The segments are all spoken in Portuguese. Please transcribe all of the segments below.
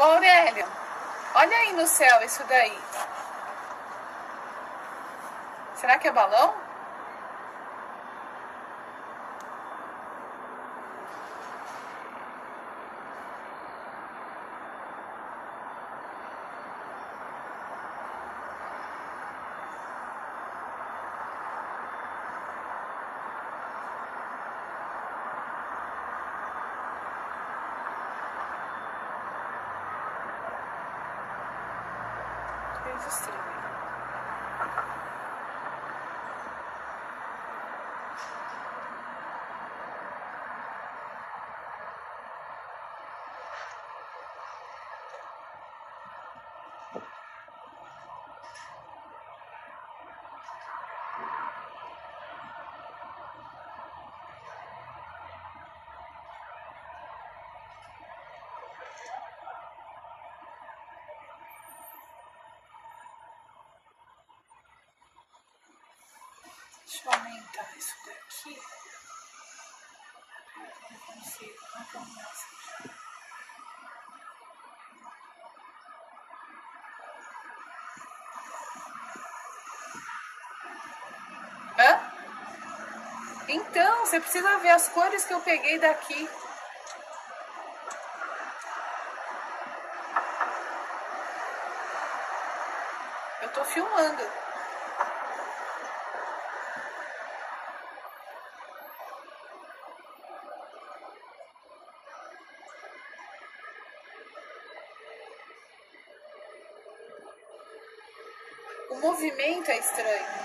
Ô olha aí no céu isso daí. Será que é balão? Coisa Deixa eu aumentar isso daqui. Não consigo, não começa. Hã? Então, você precisa ver as cores que eu peguei daqui. Eu tô filmando. O movimento é estranho.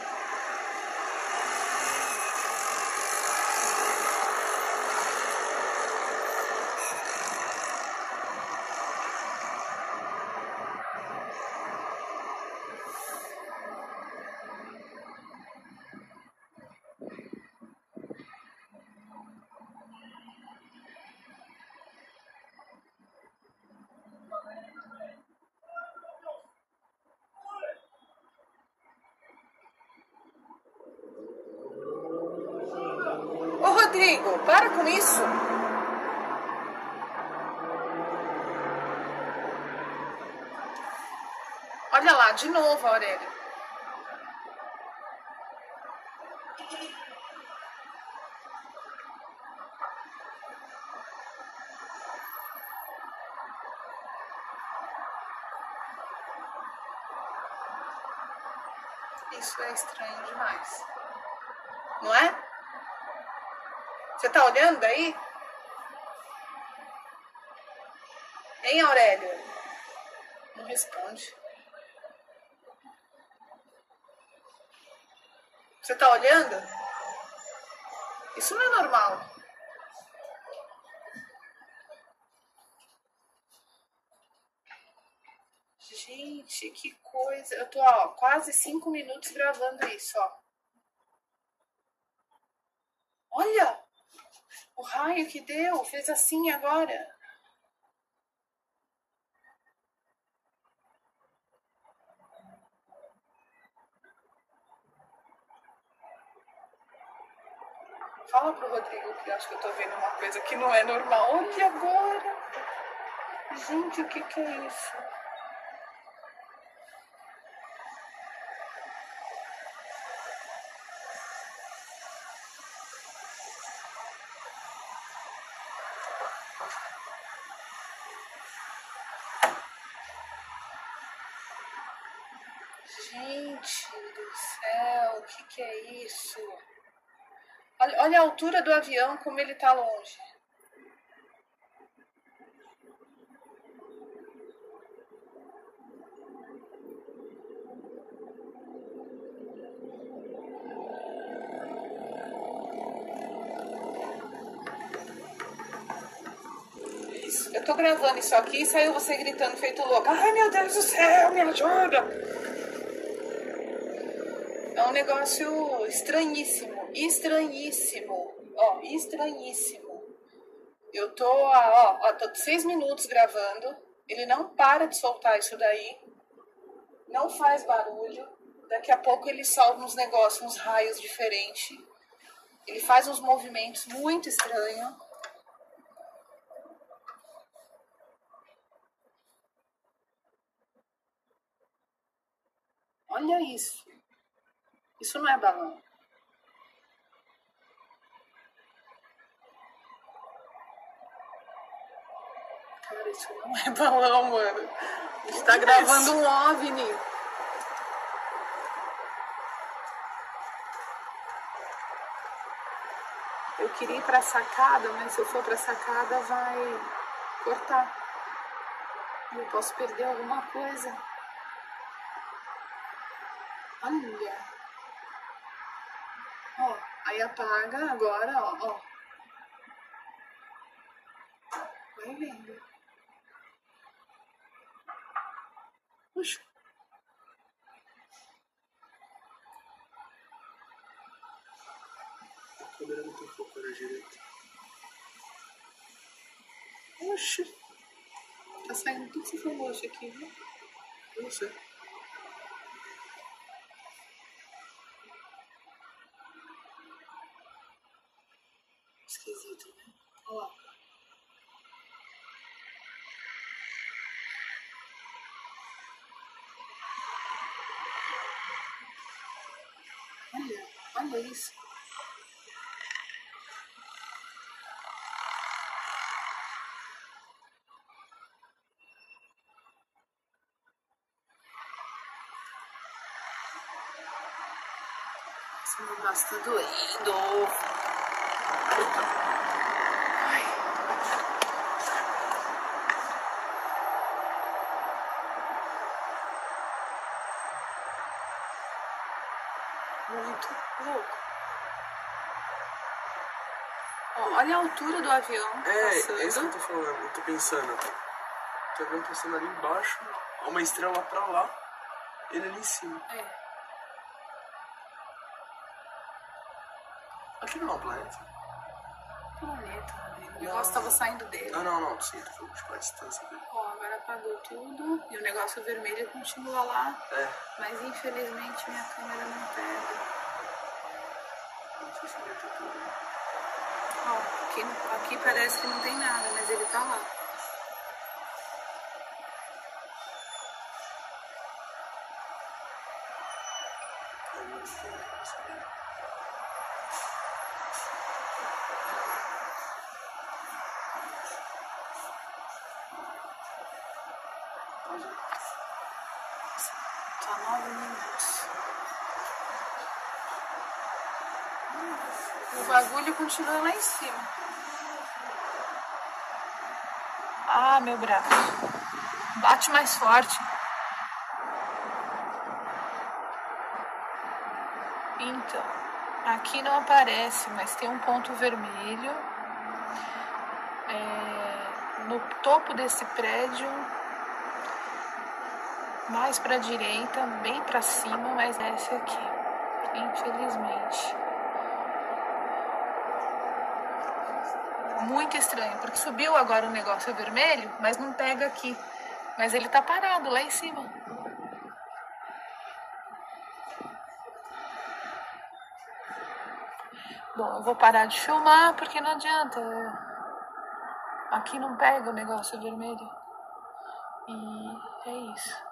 Ô Rodrigo, para com isso. Olha lá, de novo, Aurélia. Isso é estranho demais. Não é? Você tá olhando aí? Hein, Aurélio? Não responde. Você tá olhando? Isso não é normal. Gente, que coisa. Eu tô, ó, quase cinco minutos gravando isso, ó. Olha! O raio que deu, fez assim agora. Fala pro Rodrigo que acho que eu tô vendo uma coisa que não é normal. Olha agora! Gente, o que que é isso? Gente do céu, o que, que é isso? Olha, olha a altura do avião, como ele tá longe. Eu tô gravando isso aqui e saiu você gritando feito louco. Ai meu Deus do céu, me ajuda! um negócio estranhíssimo, estranhíssimo, ó, estranhíssimo. Eu tô, ó, ó, tô seis minutos gravando, ele não para de soltar isso daí, não faz barulho, daqui a pouco ele solta uns negócios, uns raios diferentes, ele faz uns movimentos muito estranhos. Olha isso. Isso não é balão. Cara, isso não é balão, mano. A gente tá gravando um OVNI. Eu queria ir pra sacada, mas se eu for pra sacada vai cortar. Eu posso perder alguma coisa. Olha. Aí apaga agora, ó, ó. Vai vendo. Puxa. Oxi. Tá saindo tudo esse roxo aqui, viu? Não sei. Esquisito, né? Olha lá. Olha, olha isso. Esse negócio tá doendo. Muito louco. Olha a altura do avião É, passando. é isso que eu tô falando. Eu tô pensando. Tô vendo passando ali embaixo, uma estrela pra lá, ele ali em cima. É. Aqui não é um planeta planeta. O negócio estava saindo dele. Não, não, não. Sim, tipo, tipo, tu foi distância dele. Bom, agora apagou tudo e o negócio vermelho continua lá. É. Mas infelizmente minha câmera não pega. Não sei se ele Ó, aqui, aqui parece que não tem nada, mas ele tá lá. Thank you. Tá 19 minutos. O bagulho continua lá em cima. Ah, meu braço. Bate mais forte. Então, aqui não aparece, mas tem um ponto vermelho. É, no topo desse prédio mais para direita, bem para cima, mas desce aqui. Infelizmente. Muito estranho, porque subiu agora o negócio vermelho, mas não pega aqui. Mas ele tá parado lá em cima. Bom, eu vou parar de filmar porque não adianta. Aqui não pega o negócio vermelho. E é isso.